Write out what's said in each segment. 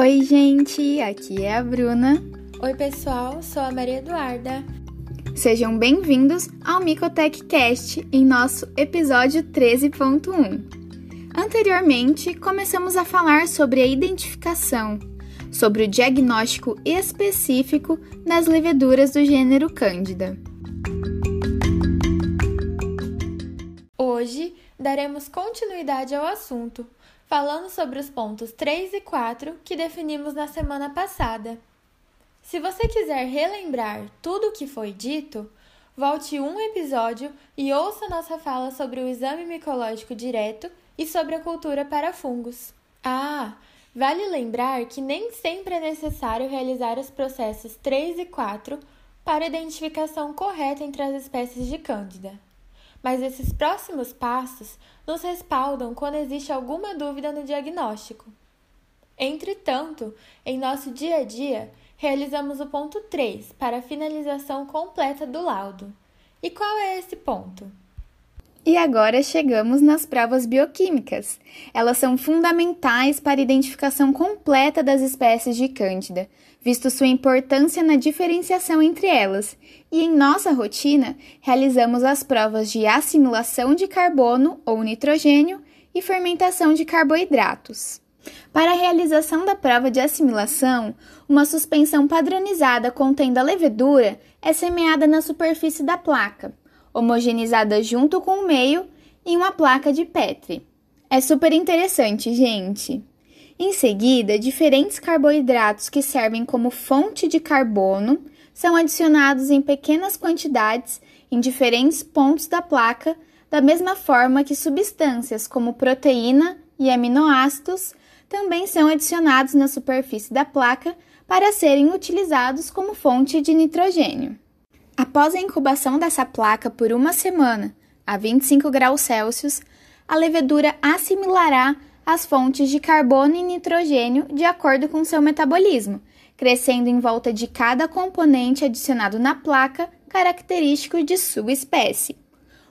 Oi, gente, aqui é a Bruna. Oi, pessoal, sou a Maria Eduarda. Sejam bem-vindos ao Micotech Cast em nosso episódio 13.1. Anteriormente, começamos a falar sobre a identificação, sobre o diagnóstico específico das leveduras do gênero Cândida. Hoje daremos continuidade ao assunto, falando sobre os pontos 3 e 4 que definimos na semana passada. Se você quiser relembrar tudo o que foi dito, volte um episódio e ouça nossa fala sobre o exame micológico direto e sobre a cultura para fungos. Ah, vale lembrar que nem sempre é necessário realizar os processos 3 e 4 para identificação correta entre as espécies de Cândida. Mas esses próximos passos nos respaldam quando existe alguma dúvida no diagnóstico. Entretanto, em nosso dia a dia, realizamos o ponto 3 para a finalização completa do laudo. E qual é esse ponto? E agora chegamos nas provas bioquímicas. Elas são fundamentais para a identificação completa das espécies de Cândida, visto sua importância na diferenciação entre elas. E em nossa rotina, realizamos as provas de assimilação de carbono ou nitrogênio e fermentação de carboidratos. Para a realização da prova de assimilação, uma suspensão padronizada contendo a levedura é semeada na superfície da placa homogeneizada junto com o meio em uma placa de Petri. É super interessante, gente. Em seguida, diferentes carboidratos que servem como fonte de carbono são adicionados em pequenas quantidades em diferentes pontos da placa, da mesma forma que substâncias como proteína e aminoácidos também são adicionados na superfície da placa para serem utilizados como fonte de nitrogênio. Após a incubação dessa placa por uma semana, a 25 graus Celsius, a levedura assimilará as fontes de carbono e nitrogênio de acordo com seu metabolismo, crescendo em volta de cada componente adicionado na placa característico de sua espécie.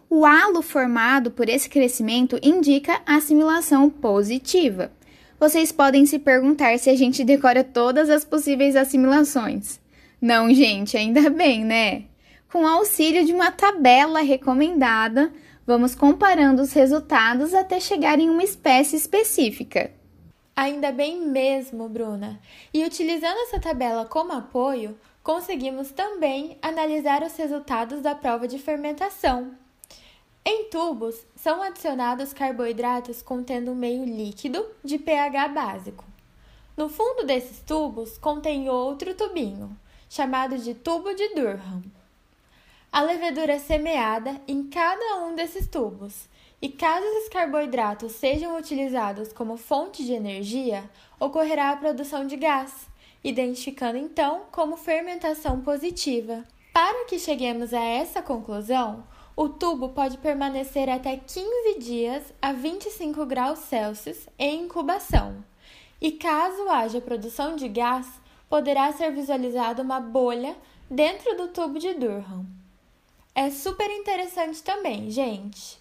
O halo formado por esse crescimento indica assimilação positiva. Vocês podem se perguntar se a gente decora todas as possíveis assimilações. Não, gente, ainda bem, né? Com auxílio de uma tabela recomendada, vamos comparando os resultados até chegar em uma espécie específica. Ainda bem mesmo, Bruna. E utilizando essa tabela como apoio, conseguimos também analisar os resultados da prova de fermentação. Em tubos, são adicionados carboidratos contendo um meio líquido de pH básico. No fundo desses tubos contém outro tubinho, chamado de tubo de Durham. A levedura é semeada em cada um desses tubos, e caso esses carboidratos sejam utilizados como fonte de energia, ocorrerá a produção de gás, identificando então como fermentação positiva. Para que cheguemos a essa conclusão, o tubo pode permanecer até 15 dias a 25 graus Celsius em incubação. E caso haja produção de gás, poderá ser visualizada uma bolha dentro do tubo de Durham é super interessante também, gente.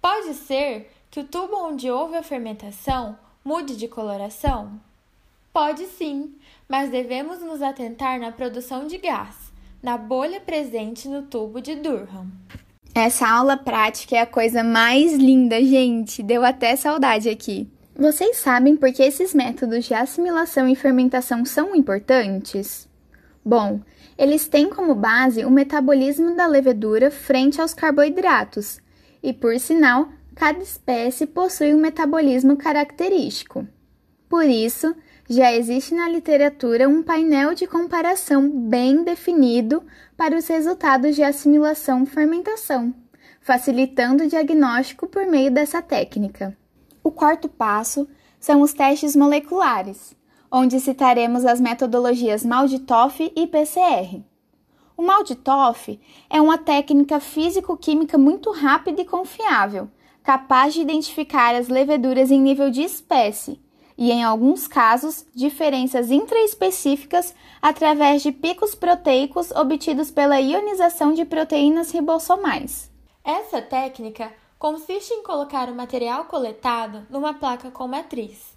Pode ser que o tubo onde houve a fermentação mude de coloração? Pode sim, mas devemos nos atentar na produção de gás, na bolha presente no tubo de Durham. Essa aula prática é a coisa mais linda, gente. Deu até saudade aqui. Vocês sabem por que esses métodos de assimilação e fermentação são importantes? Bom, eles têm como base o metabolismo da levedura frente aos carboidratos, e por sinal, cada espécie possui um metabolismo característico. Por isso, já existe na literatura um painel de comparação bem definido para os resultados de assimilação-fermentação, facilitando o diagnóstico por meio dessa técnica. O quarto passo são os testes moleculares onde citaremos as metodologias Malditoff e PCR. O Malditoff é uma técnica físico-química muito rápida e confiável, capaz de identificar as leveduras em nível de espécie e, em alguns casos, diferenças intraespecíficas através de picos proteicos obtidos pela ionização de proteínas ribossomais. Essa técnica consiste em colocar o material coletado numa placa com matriz.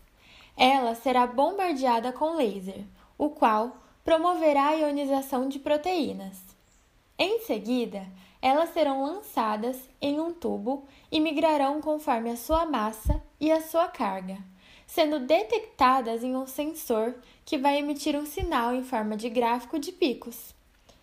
Ela será bombardeada com laser, o qual promoverá a ionização de proteínas. Em seguida, elas serão lançadas em um tubo e migrarão conforme a sua massa e a sua carga, sendo detectadas em um sensor que vai emitir um sinal em forma de gráfico de picos.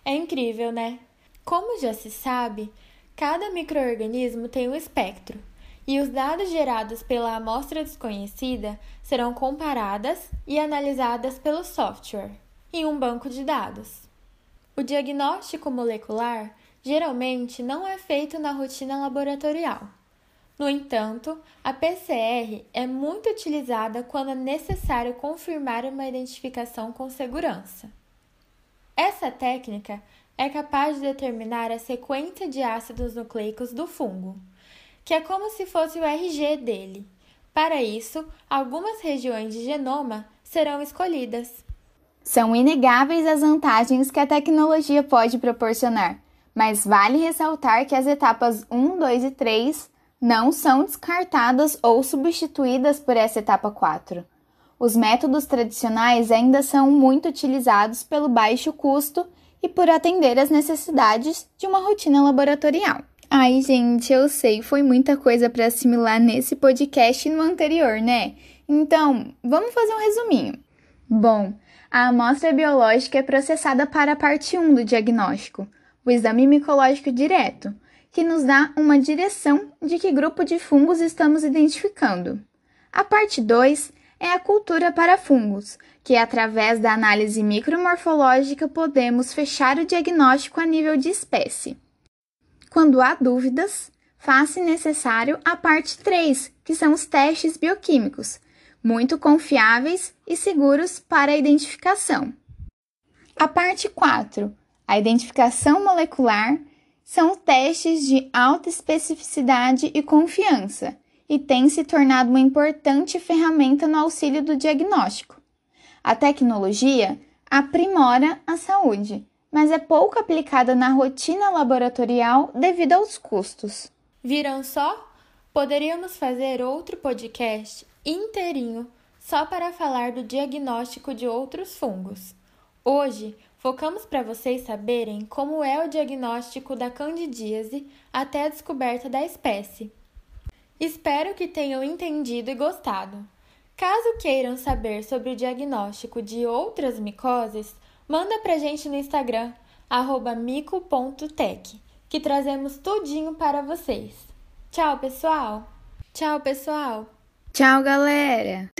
É incrível, né? Como já se sabe, cada microorganismo tem um espectro, e os dados gerados pela amostra desconhecida serão comparadas e analisadas pelo software em um banco de dados. O diagnóstico molecular geralmente não é feito na rotina laboratorial. No entanto, a PCR é muito utilizada quando é necessário confirmar uma identificação com segurança. Essa técnica é capaz de determinar a sequência de ácidos nucleicos do fungo, que é como se fosse o RG dele. Para isso, algumas regiões de genoma serão escolhidas. São inegáveis as vantagens que a tecnologia pode proporcionar, mas vale ressaltar que as etapas 1, 2 e 3 não são descartadas ou substituídas por essa etapa 4. Os métodos tradicionais ainda são muito utilizados pelo baixo custo e por atender às necessidades de uma rotina laboratorial. Ai, gente, eu sei, foi muita coisa para assimilar nesse podcast e no anterior, né? Então, vamos fazer um resuminho. Bom, a amostra biológica é processada para a parte 1 do diagnóstico, o exame micológico direto, que nos dá uma direção de que grupo de fungos estamos identificando. A parte 2 é a cultura para fungos, que através da análise micromorfológica podemos fechar o diagnóstico a nível de espécie. Quando há dúvidas, faz-se necessário a parte 3, que são os testes bioquímicos, muito confiáveis e seguros para a identificação. A parte 4, a identificação molecular, são testes de alta especificidade e confiança e tem se tornado uma importante ferramenta no auxílio do diagnóstico. A tecnologia aprimora a saúde, mas é pouco aplicada na rotina laboratorial devido aos custos. Viram só? Poderíamos fazer outro podcast inteirinho só para falar do diagnóstico de outros fungos. Hoje, focamos para vocês saberem como é o diagnóstico da candidíase até a descoberta da espécie. Espero que tenham entendido e gostado. Caso queiram saber sobre o diagnóstico de outras micoses, manda pra gente no Instagram, mico.tech, que trazemos tudinho para vocês. Tchau, pessoal! Tchau, pessoal! Tchau, galera!